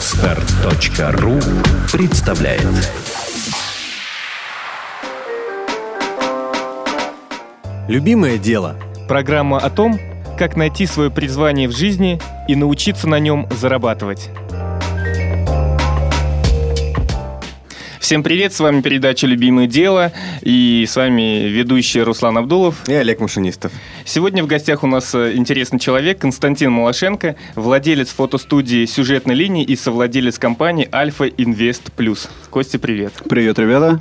Отстар.ру представляет Любимое дело. Программа о том, как найти свое призвание в жизни и научиться на нем зарабатывать. Всем привет, с вами передача «Любимое дело» и с вами ведущий Руслан Абдулов. И Олег Машинистов. Сегодня в гостях у нас э, интересный человек Константин Малашенко, владелец фотостудии «Сюжетной линии» и совладелец компании «Альфа Инвест Плюс». Костя, привет. Привет, ребята.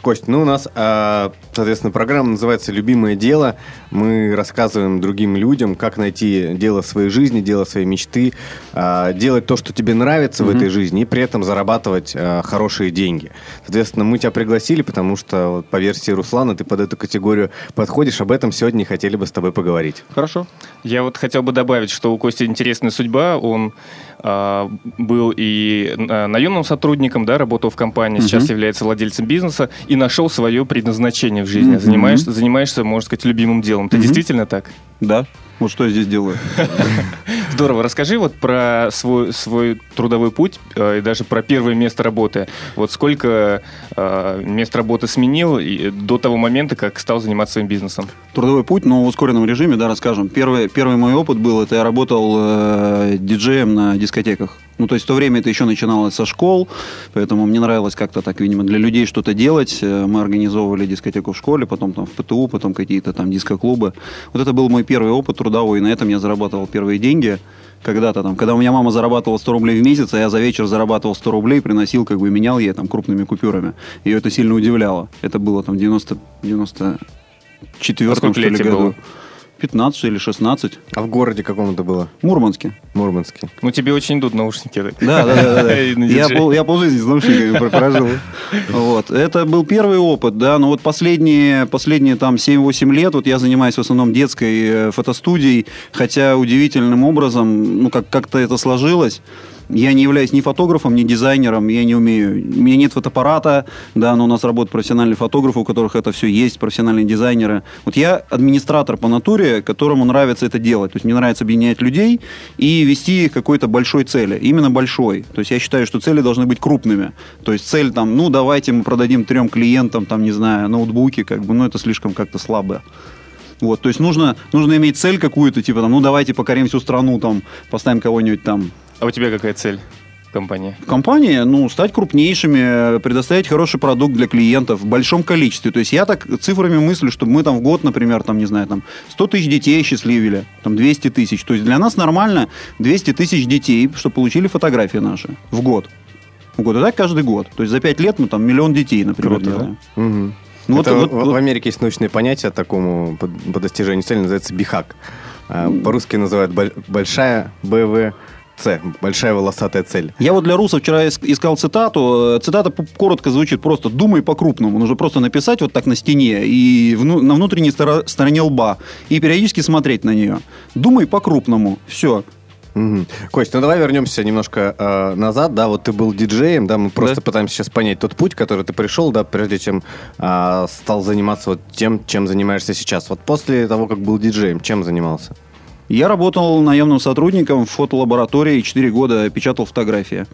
Кость, ну у нас, а, соответственно, программа называется «Любимое дело». Мы рассказываем другим людям, как найти дело своей жизни, дело своей мечты, а, делать то, что тебе нравится в этой жизни, и при этом зарабатывать а, хорошие деньги. Соответственно, мы тебя пригласили, потому что вот, по версии Руслана ты под эту категорию подходишь. Об этом сегодня хотели бы с тобой поговорить. Хорошо. Я вот хотел бы добавить, что у Кости интересная судьба. Он был и а, наемным сотрудником, да, работал в компании, сейчас является владельцем бизнеса и нашел свое предназначение в жизни. Мгм. Занимаешься, занимаешься, можно сказать, любимым делом. Ты Мгм. действительно так? Да. Вот что я здесь делаю. Здорово. Расскажи вот про свой, свой трудовой путь э, и даже про первое место работы. Вот сколько э, мест работы сменил и до того момента, как стал заниматься своим бизнесом? Трудовой путь, но в ускоренном режиме, да, расскажем. Первый, первый мой опыт был, это я работал э, диджеем на дискотеках. Ну, то есть в то время это еще начиналось со школ, поэтому мне нравилось как-то так, видимо, для людей что-то делать. Э, Мы организовывали дискотеку в школе, потом там в ПТУ, потом какие-то там диско-клубы. Вот это был мой первый опыт трудовой, и на этом я зарабатывал первые деньги. Когда-то там, когда у меня мама зарабатывала 100 рублей в месяц, а я за вечер зарабатывал 100 рублей, приносил, как бы менял ей там крупными купюрами. Ее это сильно удивляло. Это было там в 90, 94 А что ли, году. было? 15 или 16. А в городе каком-то было? В Мурманске. Мурманске. Ну, тебе очень идут наушники. Да, да, да. да. Я пол, я полжизни с наушниками про- прожил. Вот. Это был первый опыт, да, но вот последние, последние там 7-8 лет вот я занимаюсь в основном детской э, фотостудией, хотя удивительным образом, ну, как- как-то это сложилось. Я не являюсь ни фотографом, ни дизайнером, я не умею. У меня нет фотоаппарата, да, но у нас работают профессиональные фотографы, у которых это все есть, профессиональные дизайнеры. Вот я администратор по натуре, которому нравится это делать. То есть мне нравится объединять людей и вести их какой-то большой цели. Именно большой. То есть я считаю, что цели должны быть крупными. То есть цель там, ну, давайте мы продадим трем клиентам, там, не знаю, ноутбуки, как бы, ну, это слишком как-то слабо. Вот, то есть нужно, нужно иметь цель какую-то, типа, там, ну, давайте покорим всю страну, там, поставим кого-нибудь там А у тебя какая цель в компании? в компании, ну, стать крупнейшими, предоставить хороший продукт для клиентов в большом количестве. То есть я так цифрами мыслю, чтобы мы там в год, например, там, не знаю, там 100 тысяч детей счастливили, там 200 тысяч. То есть для нас нормально 200 тысяч детей, что получили фотографии наши в год. В год. И так каждый год. То есть за 5 лет мы там миллион детей, например, Круто, да? делаем. Мгм. Ну, вот- Это вот- в, вот- в Америке есть научное понятие такому по, по достижению цели, называется бихак. А, По-русски называют боль- большая БВЦ, большая волосатая цель. Я вот для русов вчера иск- искал цитату. Э, Цитата коротко звучит просто «думай по-крупному». Нужно просто написать вот так на стене и вну- на внутренней стороне лба и периодически смотреть на нее. «Думай по-крупному». Все. Мгм. Кость, ну давай вернемся немножко э, назад, да, вот ты был диджеем, да, мы просто Да. пытаемся сейчас понять тот путь, который ты пришел, да, прежде чем а, стал заниматься вот тем, чем занимаешься сейчас. Вот после того, как был диджеем, чем занимался? Я работал наемным сотрудником в фотолаборатории, 4 года печатал фотографии.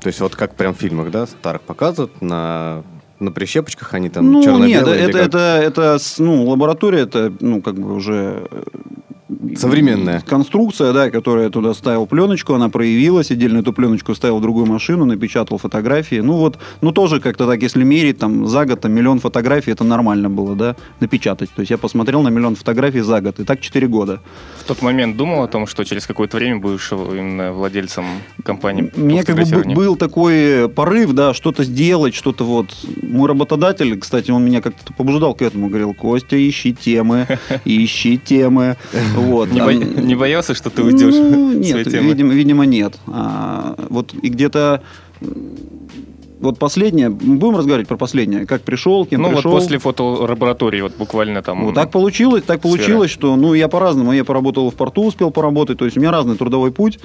То есть вот как прям в фильмах, да, старых показывают на на прищепочках они там ну, нет, черно-белые или это, это, это, с- ну, лаборатория, это, ну, как бы уже э, Современная. конструкция, да, которая туда ставил пленочку, она проявилась, отдельно эту пленочку ставил в другую машину, напечатал фотографии. Ну вот, ну тоже как-то так, если мерить, там за год там, миллион фотографий, это нормально было, да, напечатать. То есть я посмотрел на миллион фотографий за год, и так 4 года. В тот момент думал о том, что через какое-то время будешь именно владельцем компании Мне как бы был такой порыв, да, что-то сделать, что-то вот. Мой работодатель, кстати, он меня как-то побуждал к этому, говорил, Костя, ищи темы, ищи темы. Вот. Не, А, бо- не боялся, что ты уйдешь Ну, нет, видимо, видимо, нет. А, вот и где-то вот последнее, будем разговаривать про последнее, как пришел, кем Ну вот пришел. после фотолаборатории, вот буквально там... Вот так получилось, так сфера. получилось, что, ну, я по-разному, я поработал в порту, успел поработать, то есть у меня разный трудовой путь,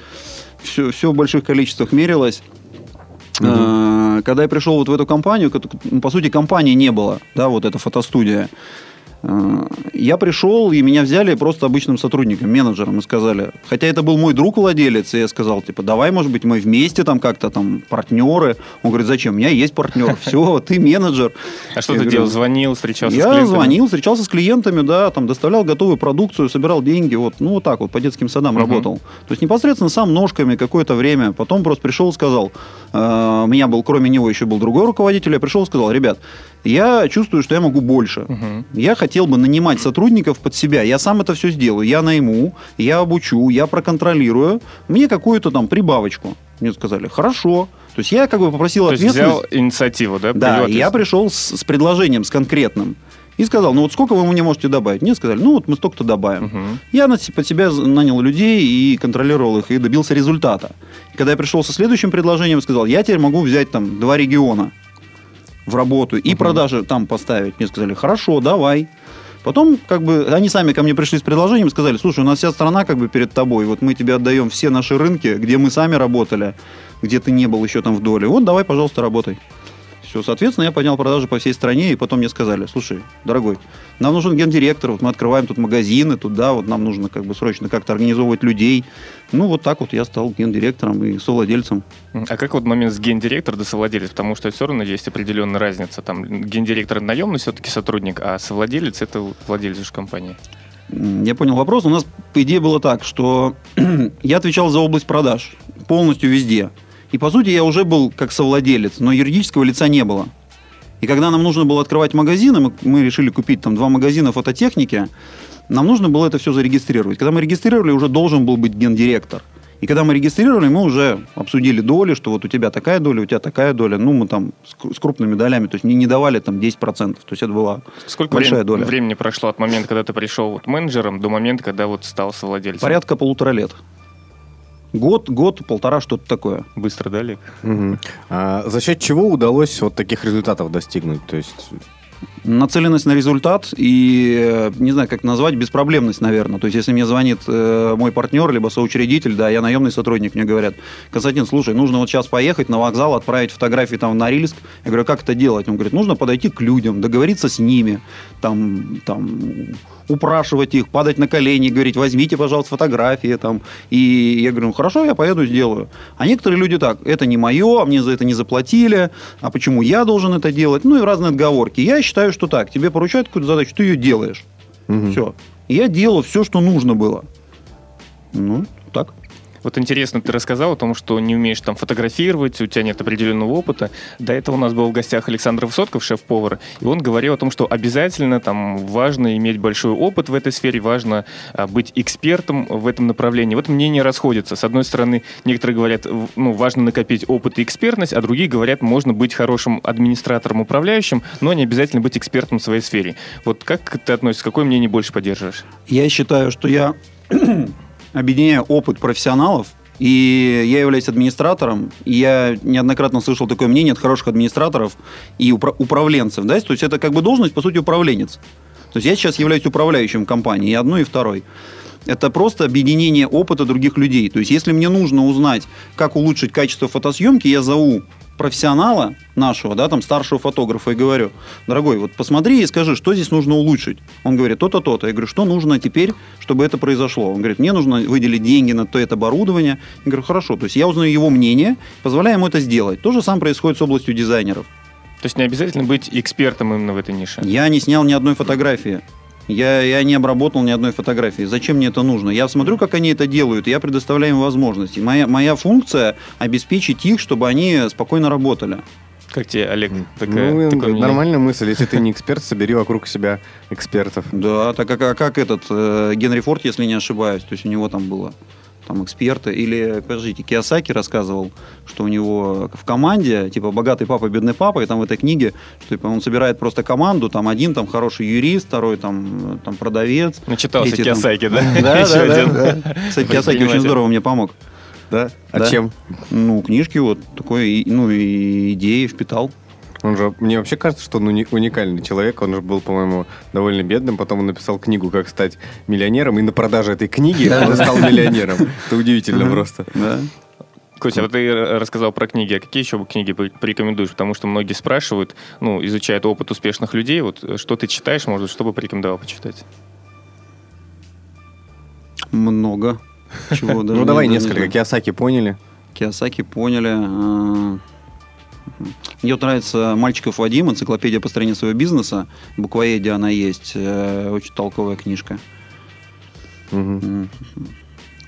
все, все в больших количествах мерилось. А, Когда я пришел вот в эту компанию, ну, по сути, компании не было, да, вот эта фотостудия. Э, Я пришел, и меня взяли просто обычным сотрудником, менеджером, и сказали, хотя это был мой друг владелец, и я сказал, типа, давай, может быть, мы вместе там как-то там партнеры. Он говорит, зачем? У меня есть партнер. Все, ты менеджер. А что Я ты делал? Звонил, встречался с Я клиентами? звонил, встречался с клиентами, да, там доставлял готовую продукцию, собирал деньги, вот, ну вот так вот по детским садам работал. То есть непосредственно сам ножками какое-то время, потом просто пришел и сказал, э, у меня был, кроме него еще был другой руководитель, я пришел и сказал, ребят, я чувствую, что я могу больше. Я хотел бы нанимать сотрудников под себя. Я сам это все сделаю. Я найму, я обучу, я проконтролирую. Мне какую-то там прибавочку. Мне сказали, хорошо. То есть я как бы попросил То есть ответственность. взял инициативу, да? Да, я пришел с, с предложением, с конкретным. И сказал, ну вот сколько вы мне можете добавить? Мне сказали, ну вот мы столько-то добавим. Мгм. Я на, под себя нанял людей и контролировал их, и добился результата. И когда я пришел со следующим предложением, сказал, я теперь могу взять там два региона в работу и продажи там поставить. Мне сказали, хорошо, давай. Потом, как бы, они сами ко мне пришли с предложением, сказали, слушай, у нас вся страна как бы перед тобой, вот мы тебе отдаем все наши рынки, где мы сами работали, где ты не был еще там в доле. Вот давай, пожалуйста, работай. Все, соответственно, я поднял продажи по всей стране, и потом мне сказали, слушай, дорогой, нам нужен гендиректор, вот мы открываем тут магазины, тут, да, вот нам нужно как бы срочно как-то организовывать людей. Ну, вот так вот я стал гендиректором и совладельцем. А как вот момент с гендиректор до совладелец? Потому что все равно есть определенная разница. Там гендиректор наемный все-таки сотрудник, а совладелец это владелец же компании. Я понял вопрос. У нас, по идее, было так, что я отвечал за область продаж полностью везде. И, по сути, я уже был как совладелец, но юридического лица не было. И когда нам нужно было открывать магазины, мы, мы решили купить там два магазина фототехники, нам нужно было это все зарегистрировать. Когда мы регистрировали, уже должен был быть гендиректор. И когда мы регистрировали, мы уже обсудили доли, что вот у тебя такая доля, у тебя такая доля. Ну, мы там с, кру- с крупными долями, то есть мне не давали там 10%. То есть это была Сколько большая времени, доля. времени прошло от момента, когда ты пришел вот менеджером, до момента, когда вот стал совладельцем? Порядка полутора лет. Год, год, полтора, что-то такое. Быстро, да, Олег? Мгм. А за счет чего удалось вот таких результатов достигнуть? То есть, Нацеленность на результат и, э, не знаю, как назвать, беспроблемность, наверное. То есть, если мне звонит э, мой партнер, либо соучредитель, да, я наемный сотрудник, мне говорят, Константин, слушай, нужно вот сейчас поехать на вокзал, отправить фотографии там в Норильск. Я говорю, как это делать? Он говорит, нужно подойти к людям, договориться с ними, там, там, упрашивать их, падать на колени, говорить, возьмите, пожалуйста, фотографии. Там. И я говорю, ну хорошо, я поеду, сделаю. А некоторые люди так, это не мое, а мне за это не заплатили, а почему я должен это делать? Ну и разные отговорки. Я считаю, что так, тебе поручают какую-то задачу, ты ее делаешь. Мгм. Все. И я делал все, что нужно было. Ну, так. Вот интересно, ты рассказал о том, что не умеешь там фотографировать, у тебя нет определенного опыта. До этого у нас был в гостях Александр Высотков, шеф-повар, и он говорил о том, что обязательно там важно иметь большой опыт в этой сфере, важно а, быть экспертом в этом направлении. Вот мнения расходятся. С одной стороны, некоторые говорят, ну, важно накопить опыт и экспертность, а другие говорят, можно быть хорошим администратором, управляющим, но не обязательно быть экспертом в своей сфере. Вот как ты относишься, какое мнение больше поддерживаешь? Я считаю, что я объединяю опыт профессионалов, и я являюсь администратором, и я неоднократно слышал такое мнение от хороших администраторов и упра- управленцев, да, то есть это как бы должность, по сути, управленец. То есть я сейчас являюсь управляющим компании, и одной, и второй. Это просто объединение опыта других людей. То есть если мне нужно узнать, как улучшить качество фотосъемки, я зову профессионала нашего, да, там старшего фотографа и говорю, дорогой, вот посмотри и скажи, что здесь нужно улучшить. Он говорит, то-то, то-то. Я говорю, что нужно теперь, чтобы это произошло? Он говорит, мне нужно выделить деньги на то это оборудование. Я говорю, хорошо. То есть я узнаю его мнение, позволяю ему это сделать. То же самое происходит с областью дизайнеров. То есть не обязательно быть экспертом именно в этой нише. Я не снял ни одной фотографии. Я, я не обработал ни одной фотографии. Зачем мне это нужно? Я смотрю, как они это делают, и я предоставляю им возможности. Моя, моя функция обеспечить их, чтобы они спокойно работали. Как тебе, Олег, такая, ну, мнение? нормальная мысль. Если ты не эксперт, собери вокруг себя экспертов. Да, так как, а как этот э, Генри Форд, если не ошибаюсь, то есть у него там было там эксперты, или, подождите, Киосаки рассказывал, что у него в команде, типа, богатый папа, бедный папа, и там в этой книге, что типа, он собирает просто команду, там один там хороший юрист, второй там, там продавец. Начитался там- Киосаки, да? Да, да, да, да. Кстати, Киосаки очень здорово мне помог. Да? А Да. чем? Ну, книжки вот такой, ну, и идеи впитал. Он же, мне вообще кажется, что он уни- уникальный человек. Он же был, по-моему, довольно бедным. Потом он написал книгу «Как стать миллионером». И на продаже этой книги он стал миллионером. Это удивительно просто. Да. Костя, вот ты р- рассказал про книги, а какие еще книги пор- порекомендуешь? Потому что многие спрашивают, ну, изучают опыт успешных людей, вот э, что ты читаешь, может, что бы порекомендовал почитать? Много. Чего даже Ну, давай не- не несколько. Киосаки поняли. Киосаки поняли. Мне вот нравится «Мальчиков Вадим», энциклопедия построения своего бизнеса. Буквоеде она есть. Э, Очень толковая книжка. Мгм.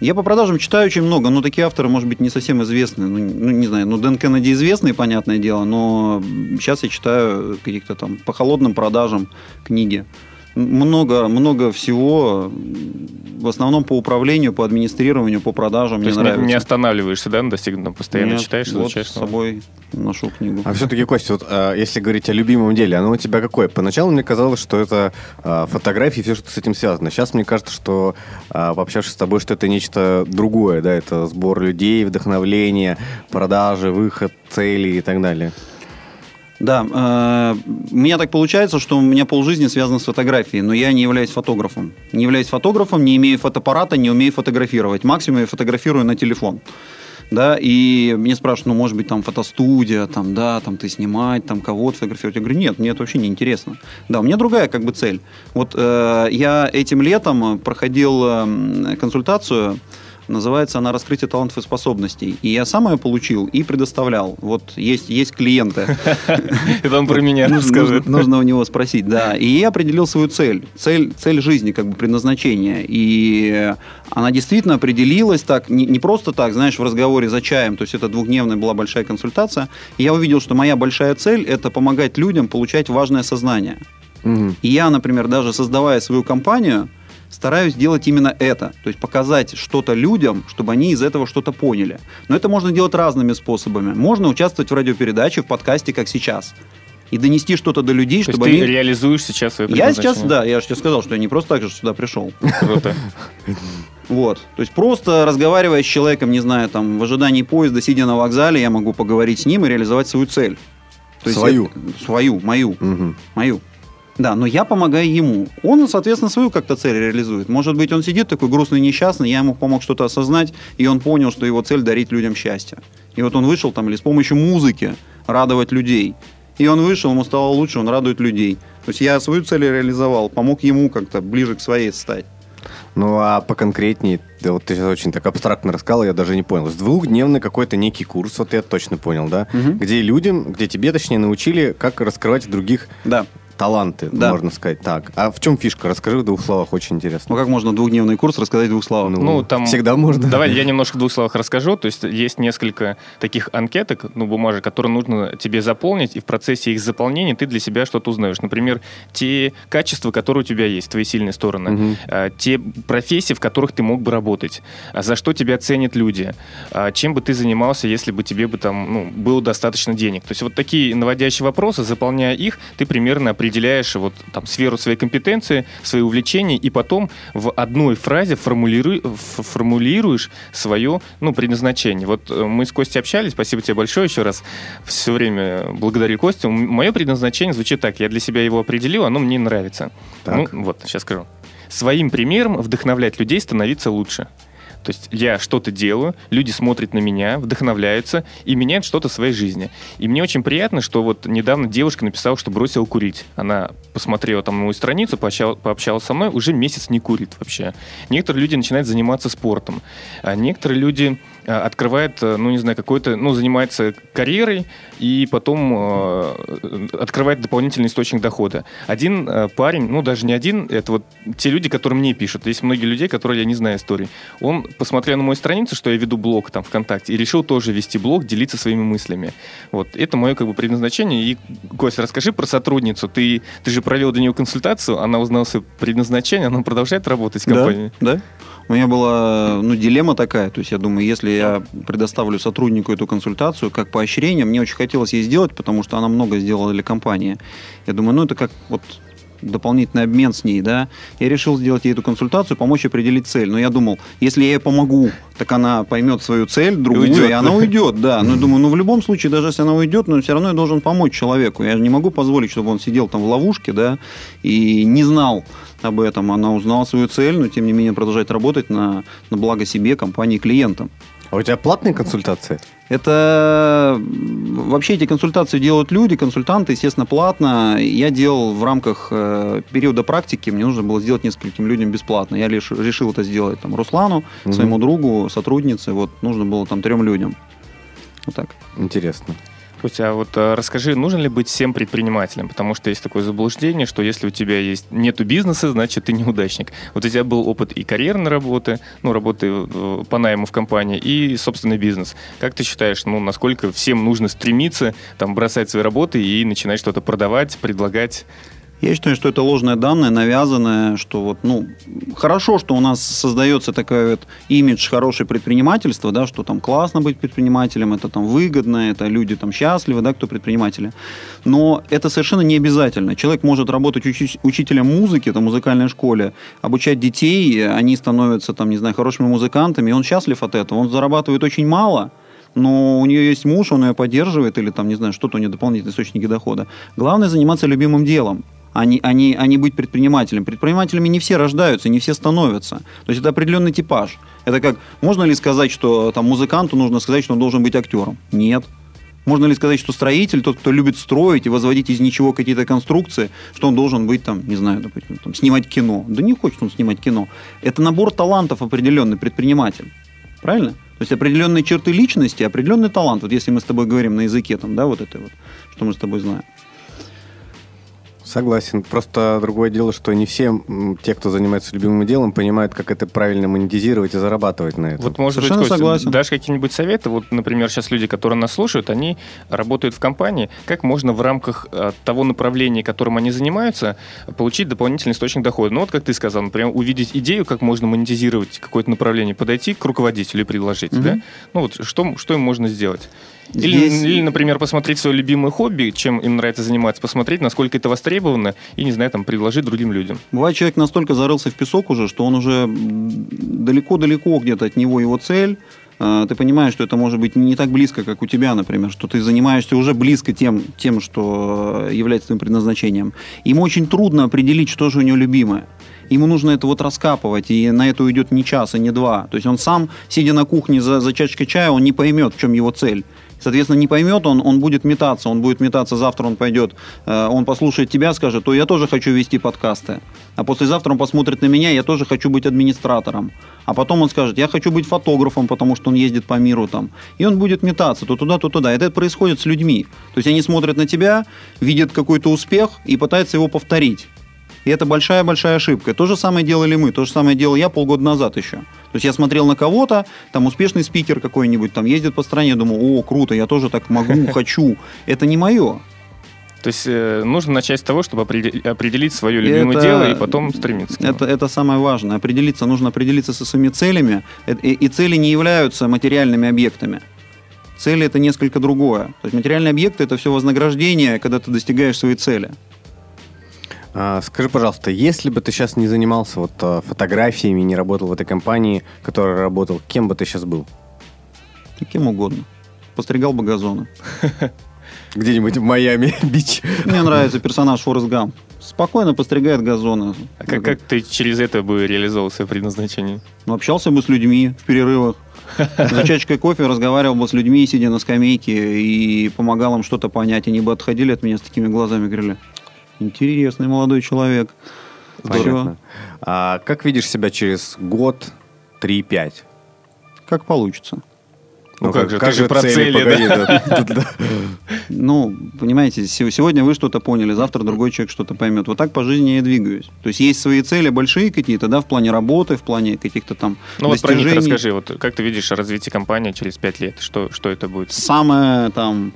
Я по продажам читаю очень много, но такие авторы, может быть, не совсем известны. Ну, ну, не знаю, ну, Дэн Кеннеди известный, понятное дело, но сейчас я читаю каких-то там по холодным продажам книги. Много, много всего, в основном по управлению, по администрированию, по продажам То мне есть не- нравится. не, останавливаешься, да, на достигнутом, постоянно Нет, читаешь, вот изучаешь. с новое? собой ношу книгу. А все-таки, Костя, вот, а, если говорить о любимом деле, оно у тебя какое? Поначалу мне казалось, что это а, фотографии, все, что с этим связано. Сейчас мне кажется, что, а, пообщавшись с тобой, что это нечто другое, да, это сбор людей, вдохновление, продажи, выход, цели и так далее. Да, э, у меня так получается, что у меня полжизни связано с фотографией, но я не являюсь фотографом. Не являюсь фотографом, не имею фотоаппарата, не умею фотографировать. Максимум я фотографирую на телефон. Да, и мне спрашивают, ну, может быть, там фотостудия, там, да, там ты снимать, там кого-то фотографировать. Я говорю, нет, мне это вообще не интересно. Да, у меня другая как бы цель. Вот э, я этим летом проходил э, консультацию, называется она «Раскрытие талантов и способностей». И я сам ее получил и предоставлял. Вот есть, есть клиенты. Это он про меня Нужно, расскажет. нужно- у него спросить, да. И я определил свою цель. Цель, цель жизни, как бы предназначение. И она действительно определилась так, не, не просто так, знаешь, в разговоре за чаем. То есть это двухдневная была большая консультация. И я увидел, что моя большая цель – это помогать людям получать важное сознание. Мгм. И я, например, даже создавая свою компанию, стараюсь делать именно это. То есть показать что-то людям, чтобы они из этого что-то поняли. Но это можно делать разными способами. Можно участвовать в радиопередаче, в подкасте, как сейчас. И донести что-то до людей, То есть чтобы ты они... реализуешь сейчас свое Я сейчас, да, я же тебе сказал, что я не просто так же сюда пришел. Круто. Вот. То есть просто разговаривая с человеком, не знаю, там, в ожидании поезда, сидя на вокзале, я могу поговорить с ним и реализовать свою цель. То есть Свою? это- свою, мою. Мгм. Мою. Да, но я помогаю ему. Он, соответственно, свою как-то цель реализует. Может быть, он сидит такой грустный, несчастный, я ему помог что-то осознать, и он понял, что его цель дарить людям счастье. И вот он вышел там или с помощью музыки радовать людей. И он вышел, ему стало лучше, он радует людей. То есть я свою цель реализовал, помог ему как-то ближе к своей стать. Ну, а поконкретнее, да, вот ты сейчас очень так абстрактно рассказал, я даже не понял. С двухдневный какой-то некий курс, вот я точно понял, да? Мгм. Где людям, где тебе, точнее, научили, как раскрывать в других Да. Таланты, Да. можно сказать так. А в чем фишка? Расскажи в двух словах, очень Ну интересно. как можно двухдневный курс рассказать в двух словах? Ну, там... Всегда можно. Давай я немножко в двух словах расскажу. То есть есть несколько таких анкеток, ну, бумажек, которые нужно тебе заполнить, и в процессе их заполнения ты для себя что-то узнаешь. Например, те качества, которые у тебя есть, твои сильные стороны, а, те профессии, в которых ты мог бы работать, а за что тебя ценят люди, а, чем бы ты занимался, если бы тебе бы там ну, было достаточно денег. То есть вот такие наводящие вопросы, заполняя их, ты примерно определяешь вот там сферу своей компетенции, свои увлечения, и потом в одной фразе формулируй- ф- формулируешь свое ну, предназначение. Вот э, мы с Костей общались, спасибо тебе большое еще раз. Все время благодарю Костю. Мое предназначение звучит так, я для себя его определил, оно мне нравится. Так. Ну, вот, сейчас скажу. Своим примером вдохновлять людей становиться лучше. То есть я что-то делаю, люди смотрят на меня, вдохновляются и меняют что-то в своей жизни. И мне очень приятно, что вот недавно девушка написала, что бросила курить. Она посмотрела там мою страницу, пообщал- пообщалась со мной, уже месяц не курит вообще. Некоторые люди начинают заниматься спортом. А некоторые люди а, открывают, э, ну не знаю, какой-то, ну занимается карьерой и потом э, открывает дополнительный источник дохода. Один э, парень, ну даже не один, это вот те люди, которые мне пишут. Есть многие людей, которые я не знаю истории. Он посмотрел на мою страницу, что я веду блог там ВКонтакте, и решил тоже вести блог, делиться своими мыслями. Вот это мое как бы предназначение. И Костя, расскажи про сотрудницу. Ты, ты же провел для нее консультацию, она узнала свое предназначение, она продолжает работать в компании. Да, да. У меня была ну, дилемма такая. То есть я думаю, если я предоставлю сотруднику эту консультацию как поощрение, мне очень хотелось ей сделать, потому что она много сделала для компании. Я думаю, ну это как вот дополнительный обмен с ней, да. Я решил сделать ей эту консультацию, помочь определить цель. Но я думал, если я ей помогу, так она поймет свою цель, другую, и, уйдет. она уйдет, да. Но я думаю, ну в любом случае, даже если она уйдет, но все равно я должен помочь человеку. Я же не могу позволить, чтобы он сидел там в ловушке, да, и не знал об этом. Она узнала свою цель, но тем не менее продолжает работать на, на благо себе, компании, клиентам. А у тебя платные консультации? Это вообще эти консультации делают люди, консультанты, естественно, платно. Я делал в рамках э, периода практики, мне нужно было сделать нескольким людям бесплатно. Я лишь решил это сделать там Руслану, Мгм. своему другу, сотруднице, вот нужно было там трем людям. Вот так. Интересно. Костя, а вот э, расскажи, нужно ли быть всем предпринимателем? Потому что есть такое заблуждение, что если у тебя есть нету бизнеса, значит ты неудачник. Вот у тебя был опыт и карьерной работы, ну, работы по найму в компании, и собственный бизнес. Как ты считаешь, ну, насколько всем нужно стремиться там бросать свои работы и начинать что-то продавать, предлагать? Я считаю, что это ложное данное, навязанное, что вот, ну, хорошо, что у нас создается такой вот имидж хорошее предпринимательства, да, что там классно быть предпринимателем, это там выгодно, это люди там счастливы, да, кто предприниматели. Но это совершенно не обязательно. Человек может работать учи- учителем музыки, там, в музыкальной школе, обучать детей, они становятся там, не знаю, хорошими музыкантами, и он счастлив от этого. Он зарабатывает очень мало, но у нее есть муж, он ее поддерживает, или там, не знаю, что-то у нее дополнительные источники дохода. Главное заниматься любимым делом а не, а, не, а не быть предпринимателем. Предпринимателями не все рождаются, не все становятся. То есть это определенный типаж. Это как, можно ли сказать, что там музыканту нужно сказать, что он должен быть актером? Нет. Можно ли сказать, что строитель, тот, кто любит строить и возводить из ничего какие-то конструкции, что он должен быть там, не знаю, допустим, там, снимать кино? Да не хочет он снимать кино. Это набор талантов определенный предприниматель. Правильно? То есть определенные черты личности, определенный талант. Вот если мы с тобой говорим на языке, там, да, вот это вот, что мы с тобой знаем. Согласен. Просто другое дело, что не все те, кто занимается любимым делом, понимают, как это правильно монетизировать и зарабатывать на этом. Вот, может быть, Совершенно Костя, согласен. дашь какие-нибудь советы? Вот, например, сейчас люди, которые нас слушают, они работают в компании. Как можно в рамках э, того направления, которым они занимаются, получить дополнительный источник дохода? Ну, вот как ты сказал, например, увидеть идею, как можно монетизировать какое-то направление, подойти к руководителю и предложить, Мгм. да? Ну, вот что, что им можно сделать? Или, Здесь- или, например, посмотреть свое любимое хобби, чем им нравится заниматься, посмотреть, насколько это востребовано, и, не знаю, там, предложить другим людям. Бывает, человек настолько зарылся в песок уже, что он уже далеко-далеко где-то от него его цель. А, Ты понимаешь, что это может быть не так близко, как у тебя, например, что ты занимаешься уже близко тем, тем что является твоим предназначением. Ему очень трудно определить, что же у него любимое. Ему нужно это вот раскапывать, и на это уйдет не час, и не два. То есть он сам, сидя на кухне за, за чашкой чая, он не поймет, в чем его цель. Соответственно, не поймет он, он будет метаться, он будет метаться, завтра он пойдет, э, он послушает тебя, скажет, то я тоже хочу вести подкасты. А послезавтра он посмотрит на меня, я тоже хочу быть администратором. А потом он скажет, я хочу быть фотографом, потому что он ездит по миру там. И он будет метаться то туда, то туда. Это происходит с людьми. То есть они смотрят на тебя, видят какой-то успех и пытаются его повторить. И это большая-большая ошибка. То же самое делали мы, то же самое делал я полгода назад еще. То есть я смотрел на кого-то, там успешный спикер какой-нибудь, там ездит по стране, думаю, о, круто, я тоже так могу, хочу. Это не мое. То есть э, нужно начать с того, чтобы определи- определить свое любимое Это- дело и потом стремиться к нему. Это, это самое важное. Определиться, нужно определиться со своими целями. Э, И, и цели не являются материальными объектами. Цели это несколько другое. То есть материальные объекты это все вознаграждение, когда ты достигаешь своей цели. А, скажи, пожалуйста, если бы ты сейчас не занимался вот а, фотографиями, не работал в этой компании, в которой работал, кем бы ты сейчас был? И Кем угодно. Постригал бы газоны. Где-нибудь в Майами, бич. Мне нравится персонаж Форест Гам. Спокойно постригает газоны. А как, как ты через это бы реализовал свое предназначение? Ну, общался бы с людьми в перерывах. За чашкой кофе разговаривал бы с людьми, сидя на скамейке, и помогал им что-то понять. Они бы отходили от меня с такими глазами, говорили, интересный молодой человек. Понятно. А как видишь себя через год, три-пять? Как получится. Ну как же, ты же про цели, да? погоди, да. Ну, понимаете, се- сегодня вы что-то поняли, завтра другой человек что-то поймет. Вот так по жизни я и двигаюсь. То есть есть свои цели большие какие-то, да, в плане работы, в плане каких-то там Ну вот про них расскажи. Вот как ты видишь развитие компании через пять лет? Что, что это будет? Самая там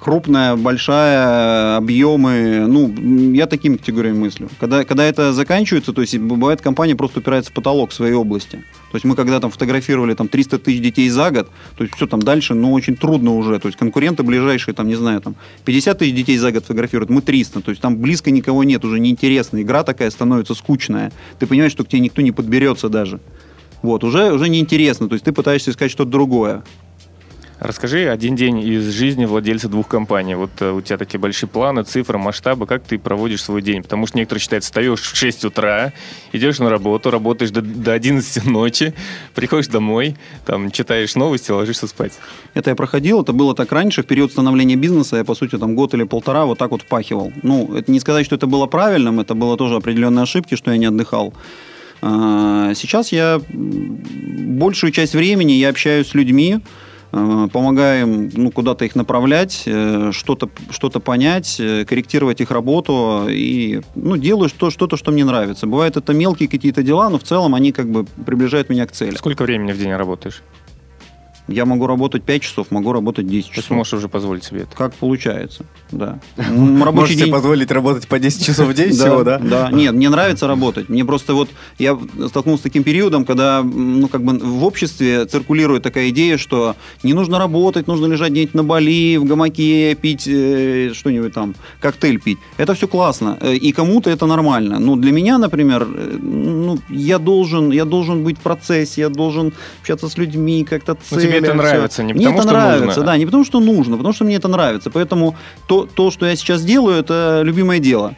крупная, большая, объемы, ну, я такими категориями мыслю. Когда, когда это заканчивается, то есть бывает компания просто упирается в потолок своей области. То есть мы когда там фотографировали там 300 тысяч детей за год, то есть все там дальше, ну, очень трудно уже. То есть конкуренты ближайшие, там, не знаю, там 50 тысяч детей за год фотографируют, мы 300. То есть там близко никого нет, уже неинтересно. Игра такая становится скучная. Ты понимаешь, что к тебе никто не подберется даже. Вот, уже, уже неинтересно. То есть ты пытаешься искать что-то другое. Расскажи один день из жизни владельца двух компаний. Вот э, у тебя такие большие планы, цифры, масштабы. Как ты проводишь свой день? Потому что некоторые считают, встаешь в 6 утра, идешь на работу, работаешь до, до 11 ночи, приходишь домой, там, читаешь новости, ложишься спать. Это я проходил, это было так раньше, в период становления бизнеса, я, по сути, там год или полтора вот так вот впахивал. Ну, это не сказать, что это было правильным, это было тоже определенные ошибки, что я не отдыхал. А, Сейчас я большую часть времени я общаюсь с людьми, помогаем ну, куда-то их направлять, э, что-то что понять, э, корректировать их работу и ну, делаю что, что-то, что мне нравится. Бывает это мелкие какие-то дела, но в целом они как бы приближают меня к цели. Сколько времени в день работаешь? Я могу работать 5 часов, могу работать 10 То есть часов. можешь уже позволить себе это. Как получается, да. Можете день... позволить работать по 10 часов в день всего, да? Да, нет, мне нравится работать. Мне просто вот, я столкнулся с таким периодом, когда, ну, как бы в обществе циркулирует такая идея, что не нужно работать, нужно лежать где-нибудь на Бали, в гамаке, пить э, что-нибудь там, коктейль пить. Это все классно, э, и кому-то это нормально. Но для меня, например, э, ну, я должен, я должен быть в процессе, я должен общаться с людьми, как-то Ну, тебе это нравится, не Мне потому это что нравится, нужно. да, не потому что нужно, потому что мне это нравится. Поэтому то, то, что я сейчас делаю, это любимое дело.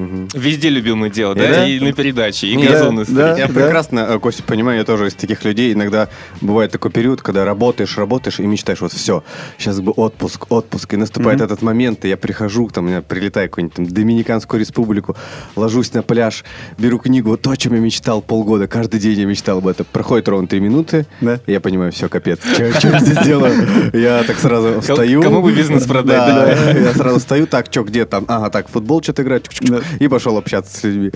Мгм. Везде любимое дело, да? Да. И на передаче, и газоны да. Я прекрасно, э, Костя, понимаю, я тоже из таких людей. Иногда бывает такой период, когда работаешь, работаешь и мечтаешь, вот все, сейчас бы отпуск, отпуск. И наступает Мгм. этот момент, и я прихожу, там, я прилетаю в какую-нибудь там Доминиканскую республику, ложусь на пляж, беру книгу, то, о чем я мечтал полгода, каждый день я мечтал об этом. Проходит ровно три минуты, Да. и я понимаю, все, капец, что я здесь делаю? Я так сразу встаю. кому бы бизнес продать, Да, я сразу встаю, так, что, где там? Ага, так, футбол что-то играть, и пошел общаться с людьми.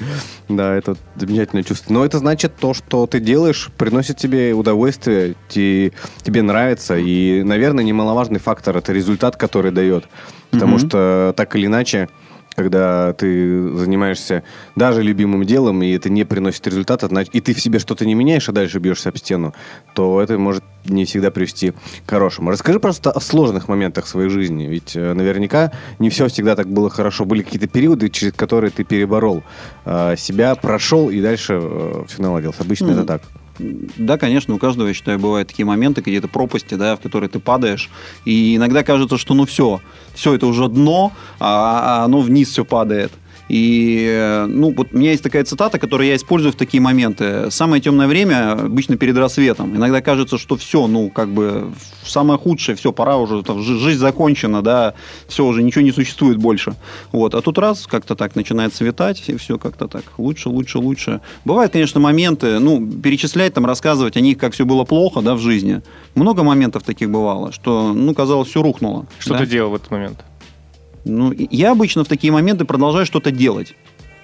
Да, это замечательное чувство. Но это значит то, что ты делаешь, приносит тебе удовольствие, те- тебе нравится. И, наверное, немаловажный фактор это результат, который дает. Потому Мгм. что так или иначе, когда ты занимаешься даже любимым делом, и это не приносит результата, и ты в себе что-то не меняешь, а дальше бьешься об стену, то это может не всегда привести к хорошему. Расскажи просто о сложных моментах своей жизни. Ведь э, наверняка не все всегда так было хорошо. Были какие-то периоды, через которые ты переборол э, себя, прошел и дальше все наладилось. Обычно Ну, это так. Да, конечно, у каждого, я считаю, бывают такие моменты, какие-то пропасти, да, в которые ты падаешь. И иногда кажется, что ну все, все это уже дно, а а оно вниз все падает. И, ну, вот у меня есть такая цитата, которую я использую в такие моменты. Самое темное время обычно перед рассветом. Иногда кажется, что все, ну, как бы самое худшее, все, пора уже, там, жи- жизнь закончена, да, все, уже ничего не существует больше. Вот, а тут раз, как-то так начинает светать, и все как-то так лучше, лучше, лучше. Бывают, конечно, моменты, ну, перечислять, там, рассказывать о них, как все было плохо, да, в жизни. Много моментов таких бывало, что, ну, казалось, все рухнуло. Что да. ты делал в этот момент? Ну, я обычно в такие моменты продолжаю что-то делать.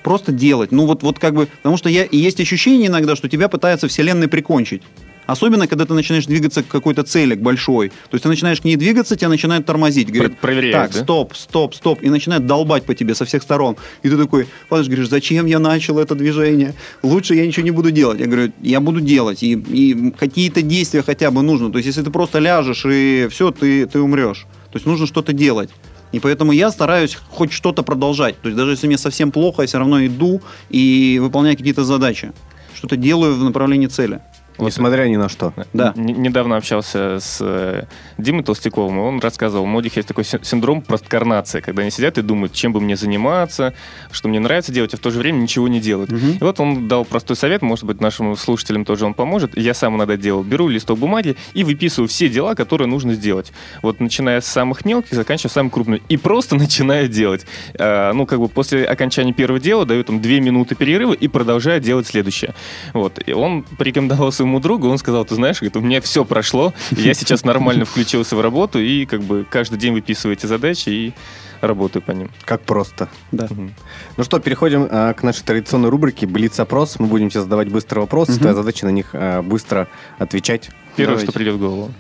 Просто делать. Ну, вот, вот как бы... Потому что я, и есть ощущение иногда, что тебя пытается вселенная прикончить. Особенно, когда ты начинаешь двигаться к какой-то цели, к большой. То есть ты начинаешь к ней двигаться, тебя начинают тормозить. Говорят, Про- проверяют, так, да? стоп, стоп, стоп. И начинают долбать по тебе со всех сторон. И ты такой, падаешь, говоришь, зачем я начал это движение? Лучше я ничего не буду делать. Я говорю, я буду делать. И, и какие-то действия хотя бы нужно. То есть если ты просто ляжешь и все, ты, ты умрешь. То есть нужно что-то делать. И поэтому я стараюсь хоть что-то продолжать. То есть даже если мне совсем плохо, я все равно иду и выполняю какие-то задачи. Что-то делаю в направлении цели. Несмотря ни на что. Да. Н- недавно общался с э, Димой Толстяковым, и он рассказывал, у многих есть такой син- синдром посткарнации, когда они сидят и думают, чем бы мне заниматься, что мне нравится делать, а в то же время ничего не делают. Мгм. И вот он дал простой совет, может быть, нашим слушателям тоже он поможет. Я сам иногда делал. Беру листок бумаги и выписываю все дела, которые нужно сделать. Вот начиная с самых мелких, заканчивая самым крупным. И просто начинаю делать. А, ну, как бы после окончания первого дела даю там две минуты перерыва и продолжаю делать следующее. Вот. И он порекомендовал своему другу, он сказал, ты знаешь, говорит, у меня все прошло, я сейчас нормально включился в работу и как бы каждый день выписываю эти задачи и работаю по ним. Как просто. Да. Мгм. Ну что, переходим а, к нашей традиционной рубрике «Блиц-опрос». Мы будем тебе задавать быстрые вопросы. Мгм. Твоя задача на них а, быстро отвечать. Первое, Давайте. что придет в голову.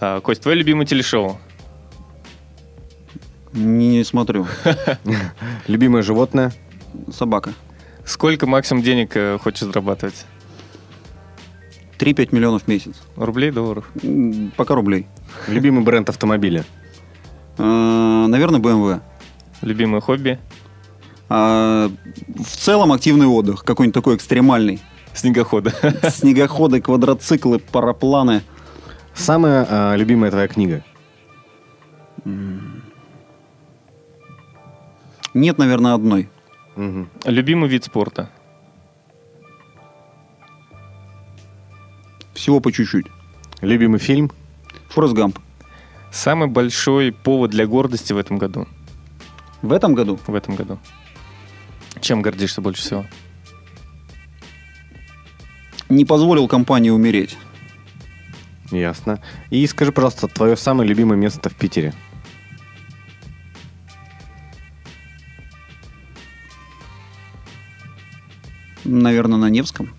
А, Кость, твое любимое телешоу? Не смотрю. Любимое животное? Собака. Сколько максимум денег э, хочешь зарабатывать? 3-5 миллионов в месяц. Рублей, долларов? Пока рублей. Любимый бренд автомобиля? Э, Наверное, BMW. Любимое хобби? А, В целом активный отдых. Какой-нибудь такой экстремальный. Снегохода. Снегоходы, квадроциклы, парапланы. Самая а, любимая твоя книга? Нет, наверное, одной. Мгм. Любимый вид спорта? Всего по чуть-чуть. Любимый фильм? Форест Гамп. Самый большой повод для гордости в этом году? В этом году В этом году. Чем гордишься больше всего? не позволил компании умереть. Ясно. И скажи, пожалуйста, твое самое любимое место в Питере? Наверное, на Невском.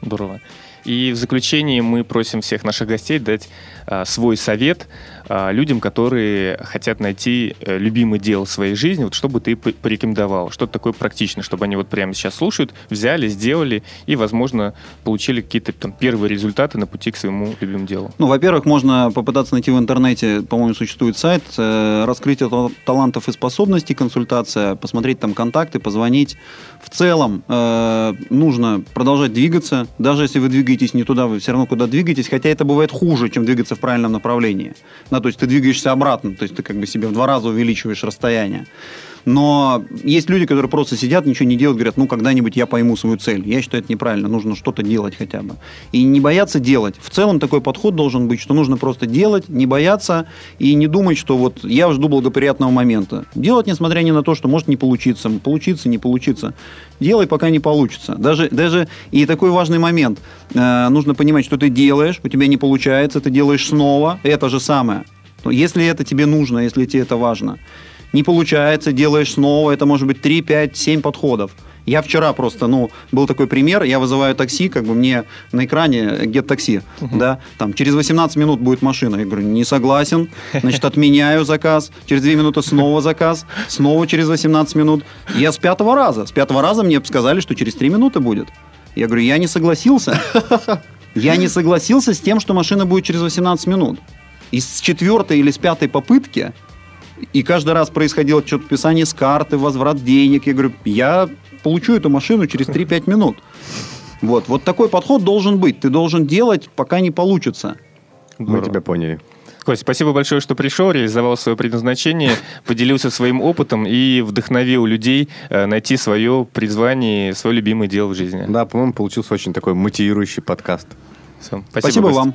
Здорово. И в заключение мы просим всех наших гостей дать свой совет а, людям, которые хотят найти э, любимое дело в своей жизни. Вот что бы ты порекомендовал? Что-то такое практичное, чтобы они вот прямо сейчас слушают, взяли, сделали и, возможно, получили какие-то там первые результаты на пути к своему любимому делу. Ну, во-первых, можно попытаться найти в интернете, по-моему, существует сайт э, «Раскрытие та- талантов и способностей», консультация, посмотреть там контакты, позвонить. В целом э, нужно продолжать двигаться, даже если вы двигаетесь не туда, вы все равно куда двигаетесь, хотя это бывает хуже, чем двигаться в правильном направлении. Да, то есть ты двигаешься обратно, то есть ты как бы себе в два раза увеличиваешь расстояние. Но есть люди, которые просто сидят, ничего не делают, говорят, ну, когда-нибудь я пойму свою цель. Я считаю, это неправильно, нужно что-то делать хотя бы. И не бояться делать. В целом такой подход должен быть, что нужно просто делать, не бояться и не думать, что вот я жду благоприятного момента. Делать, несмотря ни на то, что может не получиться, получиться, не получиться. Делай, пока не получится. Даже, даже и такой важный момент. Э, нужно понимать, что ты делаешь, у тебя не получается, ты делаешь снова, это же самое. Если это тебе нужно, если тебе это важно. Не получается, делаешь снова, это может быть 3, 5, 7 подходов. Я вчера просто, ну, был такой пример, я вызываю такси, как бы мне на экране get такси, да, там, через 18 минут будет машина. Я говорю, не согласен, значит, отменяю заказ, через 2 минуты снова заказ, снова через 18 минут. Я с пятого раза, с пятого раза мне сказали, что через 3 минуты будет. Я говорю, я не согласился. Я не согласился с тем, что машина будет через 18 минут. И с четвертой или с пятой попытки и каждый раз происходило что-то списание с карты, возврат денег. Я говорю, я получу эту машину через 3-5 минут. Вот, вот такой подход должен быть. Ты должен делать, пока не получится. Мы Здорово. тебя поняли. Кость, спасибо большое, что пришел, реализовал свое предназначение, поделился своим опытом и вдохновил людей э, найти свое призвание, свое любимое дело в жизни. Да, по-моему, получился очень такой мотивирующий подкаст. Всё. Спасибо, Кость. вам.